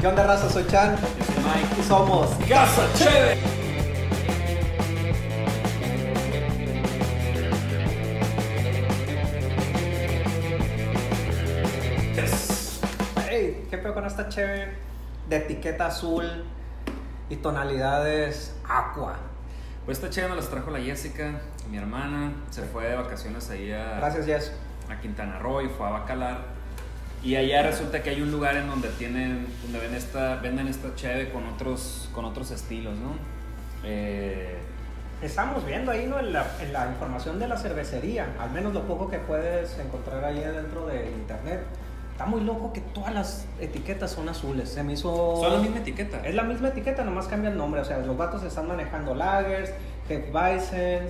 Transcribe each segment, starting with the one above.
¿Qué onda, raza? Soy Chan Yo soy Mike. y somos ¡Casa Chévere! Hey, ¿qué pedo con esta chévere de etiqueta azul y tonalidades aqua? Pues esta chévere me las trajo la Jessica, mi hermana. Se fue de vacaciones ahí a, Gracias, Jess. a Quintana Roo y fue a Bacalar. Y allá resulta que hay un lugar en donde tienen, donde ven esta, venden esta cheve con otros, con otros estilos, ¿no? Eh, Estamos viendo ahí ¿no? en, la, en la información de la cervecería, al menos lo poco que puedes encontrar ahí dentro de internet. Está muy loco que todas las etiquetas son azules. Se me hizo. son la misma etiqueta. Es la misma etiqueta, nomás cambia el nombre. O sea, los vatos están manejando lagers, Hefeweizen,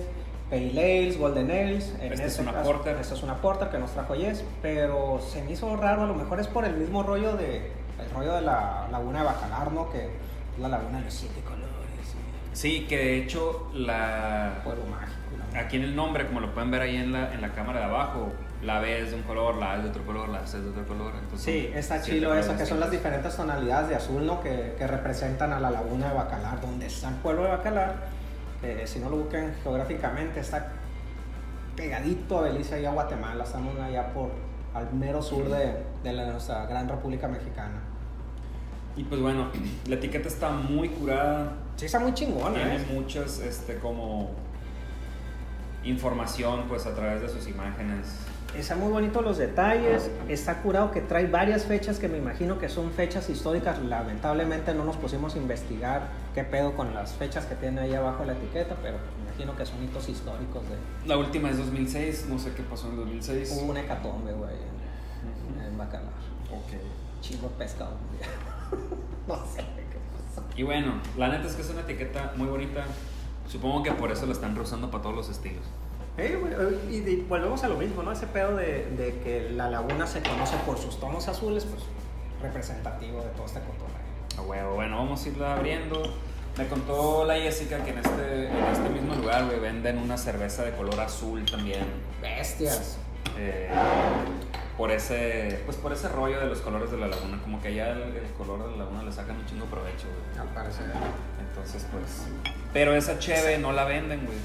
Pale Ales, Golden Ales. En Esta es este una caso, Porter. Esta es una Porter que nos trajo Yes. Pero se me hizo raro, a lo mejor es por el mismo rollo de el rollo de la laguna de Bacalar, ¿no? Que es la laguna de los siete colores. Sí, que de hecho la, Pueblo mágico. ¿no? aquí en el nombre, como lo pueden ver ahí en la, en la cámara de abajo, la B es de un color, la A es de otro color, la C es de otro color. Entonces, Sí, está chido eso, que son las diferentes tonalidades de azul, ¿no? Que, que representan a la laguna de Bacalar, donde está el pueblo de Bacalar. Que si no lo buscan geográficamente, está pegadito a Belice y a Guatemala. Estamos allá por al mero sur de, de la- nuestra gran República Mexicana. Y pues bueno, la etiqueta está muy curada, Sí, está muy chingona, tiene ¿eh? muchas, este, como información, pues a través de sus imágenes. Está muy bonito los detalles, está curado que trae varias fechas que me imagino que son fechas históricas. Lamentablemente no nos pusimos a investigar qué pedo con las fechas que tiene ahí abajo la etiqueta, pero me imagino que son hitos históricos de... La última es 2006, no sé qué pasó en 2006. Hubo una hecatombe, güey, en, en Bacalar. Ok. Chingo pescado. no sé qué pasó. Y bueno, la neta es que es una etiqueta muy bonita. Supongo que por eso la están reusando para todos los estilos. Eh, güey, eh, y de- volvemos a lo mismo, ¿no? Ese pedo de, de que la laguna se conoce por sus tonos azules, pues representativo de todo este cotorreo. A huevo, bueno, vamos a irla abriendo. Me contó la Jessica que en este, en este mismo lugar, güey, venden una cerveza de color azul también. Bestias. eh, por ese, pues por ese rollo de los colores de la laguna, como que allá el, el color de la laguna le sacan un chingo provecho, güey. Al parecer. Entonces, pues. Pero esa cheve no la venden, güey.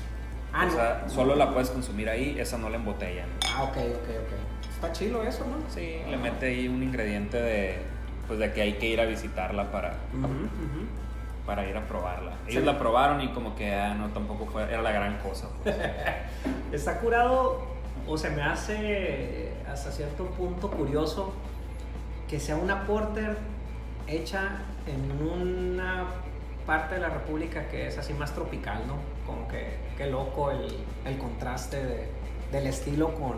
Ah, o no. sea, solo la puedes consumir ahí, esa no la embotellan. Ah, ok, ok, ok. Está chido eso, ¿no? Sí, le mete ahí un ingrediente de, pues de que hay que ir a visitarla para. Para ir a probarla. Ellos Sí. la probaron y como que, ah, no, tampoco fue, era la gran cosa. pues. Está curado, o se me hace hasta cierto punto curioso que sea una porter hecha en una parte de la República que es así más tropical, ¿no? Como que, qué loco el, el contraste de- del estilo con,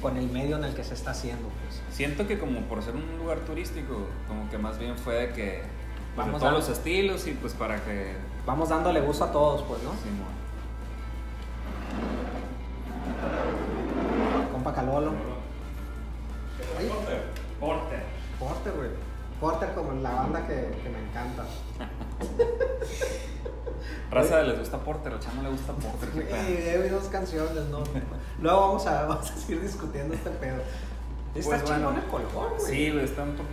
con el medio en el que se está haciendo, pues. Siento que como por ser un lugar turístico, como que más bien fue de que, pues, Vamos de todos a- los estilos y pues para que... Vamos dándole gusto a todos, pues, ¿no? Simón. Compa Calolo. Oye, Porter. Porter, güey. Porter como la banda que, que me encanta. Raza les gusta Porter, o no le gusta Porter. he oído dos canciones, ¿no? Luego vamos a, vamos a seguir discutiendo este pedo. Está Pues chingón bueno. el color, güey. Sí, güey,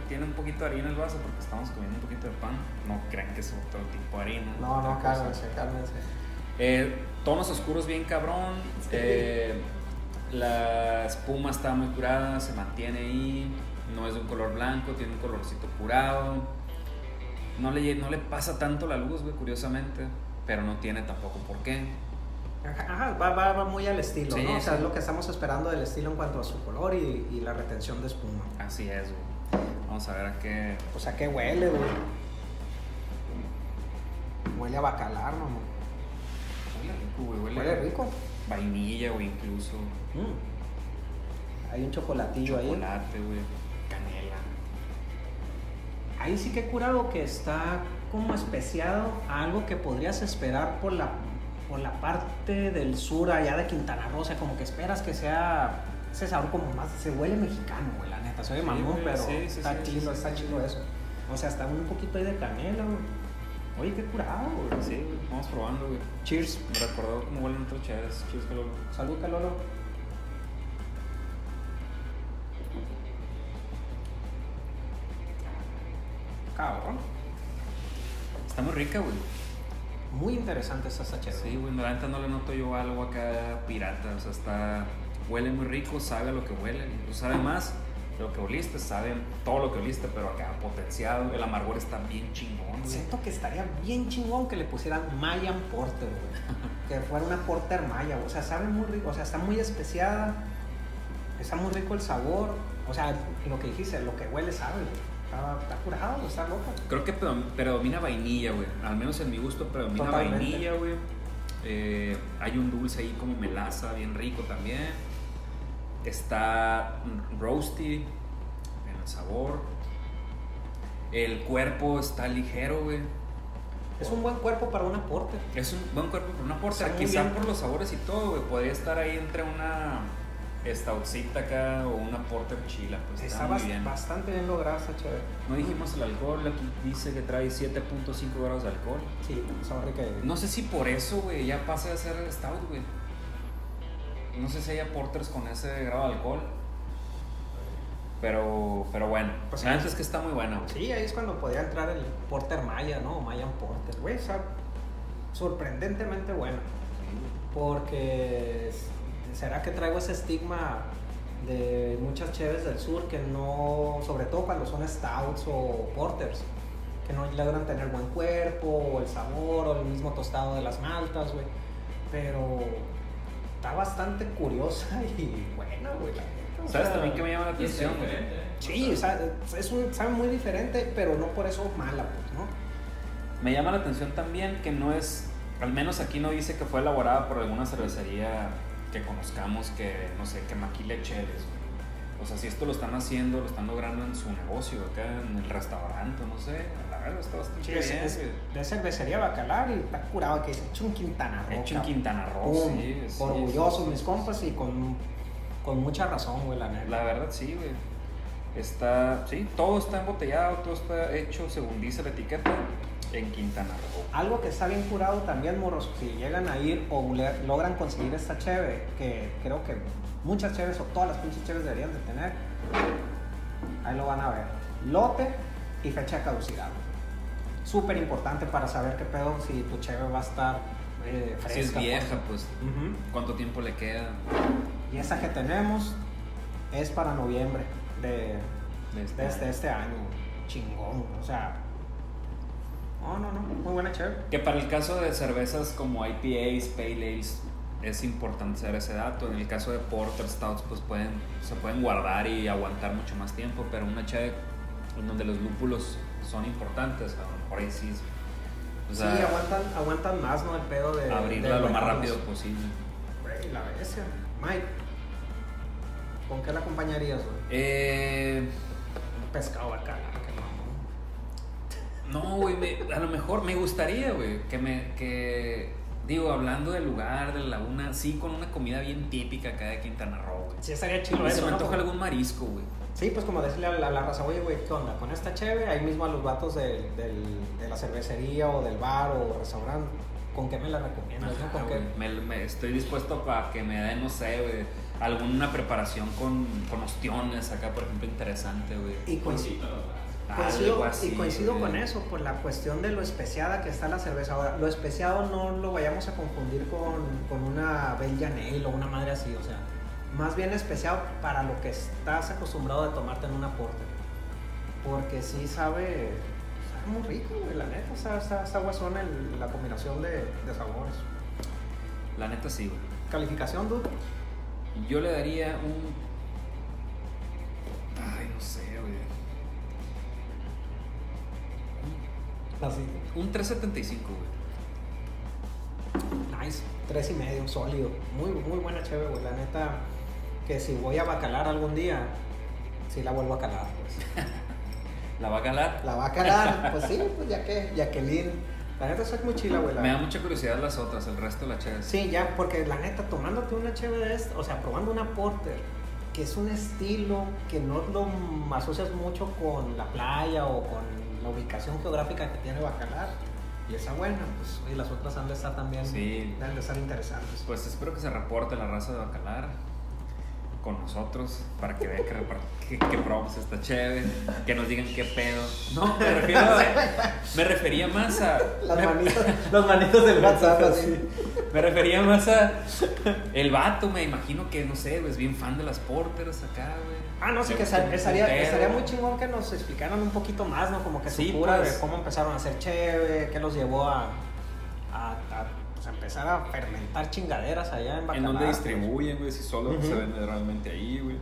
tiene un poquito de harina el vaso porque estamos comiendo un poquito de pan. No crean que es otro tipo de harina. No, no, cálmense, cálmense. Eh, tonos oscuros bien cabrón. Sí. eh, la espuma está muy curada, se mantiene ahí. No es de un color blanco, tiene un colorcito curado. No le, no le pasa tanto la luz, güey, curiosamente. Pero no tiene tampoco por qué. Ajá, va, va, va muy al estilo, Sí, ¿no? O sea, sí. es lo que estamos esperando del estilo en cuanto a su color y, y la retención de espuma. Así es, güey. Vamos a ver a qué. O sea, ¿qué huele, güey? Huele a bacalar, mamá. Huele rico, güey. Huele, Huele rico. Vainilla, güey, incluso. Mm. Hay un chocolatillo ahí. Chocolate, güey. Canela. Ahí sí que he curado que está como especiado a algo que podrías esperar por la, por la parte del sur allá de Quintana Roo. O sea, como que esperas que sea ese sabor como más, se huele mexicano, güey, la neta. Se oye Sí, mamón, pero sí, sí, está chido, está chido eso. O sea, está un poquito ahí de canela, güey. Oye, qué curado, güey. Sí, güey. Vamos probando, güey. Cheers. Me recordó cómo huelen otros chaves. Cheers, que lo. Salud, Calolo. Cabrón. Está muy rica, güey. Muy interesante esta chévere. Sí, güey, la neta no le noto yo algo acá pirata, o sea, está... Huele muy rico, sabe a lo que huele, incluso sabe más de lo que oliste, sabe todo lo que oliste, pero acá potenciado, el amargor está bien chingón, güey. Siento que estaría bien chingón que le pusieran Mayan Porter, güey. que fuera una Porter Maya, o sea, sabe muy rico, o sea, está muy especiada, está muy rico el sabor, o sea, lo que dijiste, lo que huele sabe, güey. Está, está curado, está loca. Creo que predom- predomina vainilla, güey. Al menos en mi gusto predomina Totalmente. vainilla, güey. Eh, hay un dulce ahí como melaza, bien rico también. Está roasty en el sabor. El cuerpo está ligero, güey. Es un buen cuerpo para una Porter. Es un buen cuerpo por una porter. Está muy Quizá bien. por los sabores y todo, güey. Podría estar ahí entre una stoutcita acá o una porter chila. Pues está, Está muy bas- bien. bastante bien lograda esta chévere. No dijimos el alcohol. Aquí dice que trae 7.5 grados de alcohol. Sí, sorry que... No sé si por eso, güey, ya pase a ser stout, güey. No sé si haya porters con ese grado de alcohol. Pero, pero bueno, Pues neta es que está muy buena, güey. Sí, ahí es cuando podía entrar el Porter Maya, ¿no? Mayan Porter, güey, está sorprendentemente bueno. Porque será que traigo ese estigma de muchas cheves del sur que no, sobre todo cuando son stouts o porters, que no logran tener buen cuerpo o el sabor o el mismo tostado de las maltas, güey. Pero está bastante curiosa y buena, güey. ¿Sabes sea, también que me llama la atención? güey? ¿eh? Sí, o sea, es un, sabe muy diferente, pero no por eso mala, pues, ¿no? Me llama la atención también que no es, al menos aquí no dice que fue elaborada por alguna cervecería que conozcamos que, no sé, que maquile cheles. güey. O sea, si esto lo están haciendo, lo están logrando en su negocio, acá en el restaurante, no sé, la verdad está bastante Sí, es, bien. es de cervecería Bacalar y está curado que es hecho en Quintana Roo. Hecho en. Quintana Roo, Pum, sí, sí, Orgullosos sí, mis sí, compas sí. y con, con mucha razón, güey, la neta. La verdad sí, güey. Está, sí, todo está embotellado, todo está hecho según dice la etiqueta en Quintana Roo. Algo que está bien curado también, morros, si llegan a ir o logran conseguir esta cheve, que creo que muchas cheves o todas las pinches cheves deberían de tener, ahí lo van a ver. Lote y fecha de caducidad. Súper importante para saber qué pedo si tu cheve va a estar eh, fresca. Si es vieja, pues. ¿cuánto tiempo le queda? Y esa que tenemos es para noviembre de, de este de este, año? este año. Chingón, o sea. No, no, no, muy buena chévere. Que para el caso de cervezas como IPAs, Pale Ales, es importante saber ese dato. En el caso de Porter Stouts, pues pueden, se pueden guardar y aguantar mucho más tiempo, pero una cheve en donde los lúpulos son importantes, a lo mejor ahí sí. O sea, sí, aguantan, aguantan más, ¿no? El pedo de. abrirla de lo más rápido posible. Güey, la bestia. Mike, ¿con qué la acompañarías, güey? Eh, Pescado bacala, que mamón. No, güey, me- a lo mejor me gustaría, güey, que me, que, digo, hablando del lugar, de la laguna, sí, con una comida bien típica acá de Quintana Roo, güey. Sí, estaría chido Y se eso, me ¿no? antoja algún marisco, güey. Sí, pues como decirle a la, a la raza, oye, güey, ¿qué onda? Con esta cheve, ahí mismo a los vatos del- del- de la cervecería o del bar o restaurante, ¿con qué me la recomiendas? no? Ajá, ¿Con qué? güey. Me- me- estoy dispuesto para que me den, no sé, güey, alguna preparación con, con ostiones acá, por ejemplo, interesante, güey. Y coincido, Algo coincido, así, y coincido con eso, por la cuestión de lo especiada que está la cerveza. Ahora, lo especiado no lo vayamos a confundir con, con una Belgian Ale o una madre así, o sea, más bien especiado para lo que estás acostumbrado a tomarte en una porter. Porque sí sabe, sabe muy rico, güey, la neta, está, está, está guasona el- la combinación de, de sabores. La neta sí, güey. Calificación, dude. Yo le daría un... Ay, no sé, güey. Así. Un 375, güey. Nice, tres y medio, sólido. Muy, muy buena chévere, güey. La neta, que si voy a bacalar algún día, sí la vuelvo a calar, pues. ¿La va a calar? La va a calar, pues sí, pues ya que, Jacqueline. La neta es muy chila, güey. Me da mucha curiosidad las otras, el resto de la chévere. Sí, ya, porque la neta, tomándote una chévere de esta, o sea, probando una porter, que es un estilo que no lo asocias mucho con la playa o con la ubicación geográfica que tiene Bacalar, y esa buena, pues, y las otras han de estar también, Sí. deben de estar interesantes. Pues espero que se reporte la raza de Bacalar. Con nosotros para que vean que, que, que probamos esta chévere, que nos digan qué pedo. No, me refiero a- me refería más a Las me, manitos, los manitos del WhatsApp así. me refería más a el vato, me imagino que no sé, es bien fan de las porters acá, güey. Ah, no, sí, que estaría, estaría muy chingón que nos explicaran un poquito más, ¿no? Como que su Sí, cura pues. de cómo empezaron a hacer cheve, qué los llevó a, a, a, pues, empezar a fermentar chingaderas allá en En Bacalar. dónde pues. distribuyen, güey, si solo Ujú. se vende realmente ahí, güey.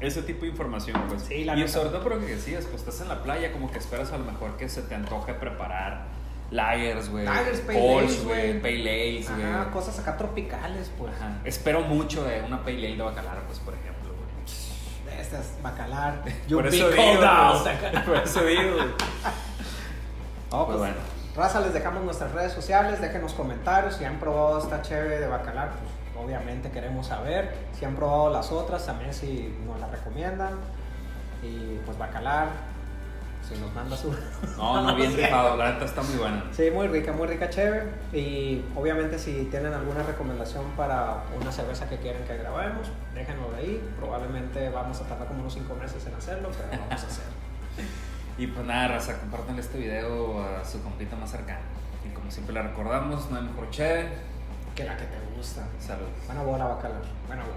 Ese tipo de información, pues. Sí, la y neta. sobre todo por lo que decías, pues estás en la playa, como que esperas a lo mejor que se te antoje preparar lagers, güey. Lagers, güey. Pale ales, güey. Cosas acá tropicales, pues. Ajá. Espero mucho de una pale ale de bacalar, pues, por ejemplo, güey. De estas, bacalar. Por You eso digo, pues, por eso digo, güey. No, Pues pues, bueno. Raza, les dejamos nuestras redes sociales, déjenos comentarios. Si han probado esta cheve de bacalar, pues obviamente queremos saber. Si han probado las otras, también si nos las recomiendan. Y pues bacalar, si nos manda su... No, no, bien rifado, la neta está muy buena. Sí, muy rica, muy rica cheve. Y obviamente si tienen alguna recomendación para una cerveza que quieren que grabemos, déjenlo ahí. Probablemente vamos a tardar como unos 5 meses en hacerlo, pero lo vamos a hacer. Y pues nada, raza, compartan este video a su compita más cercana. Y como siempre le recordamos, no hay mejor che que la que te gusta. Saludos. Buena bola, bacala. Buena bola.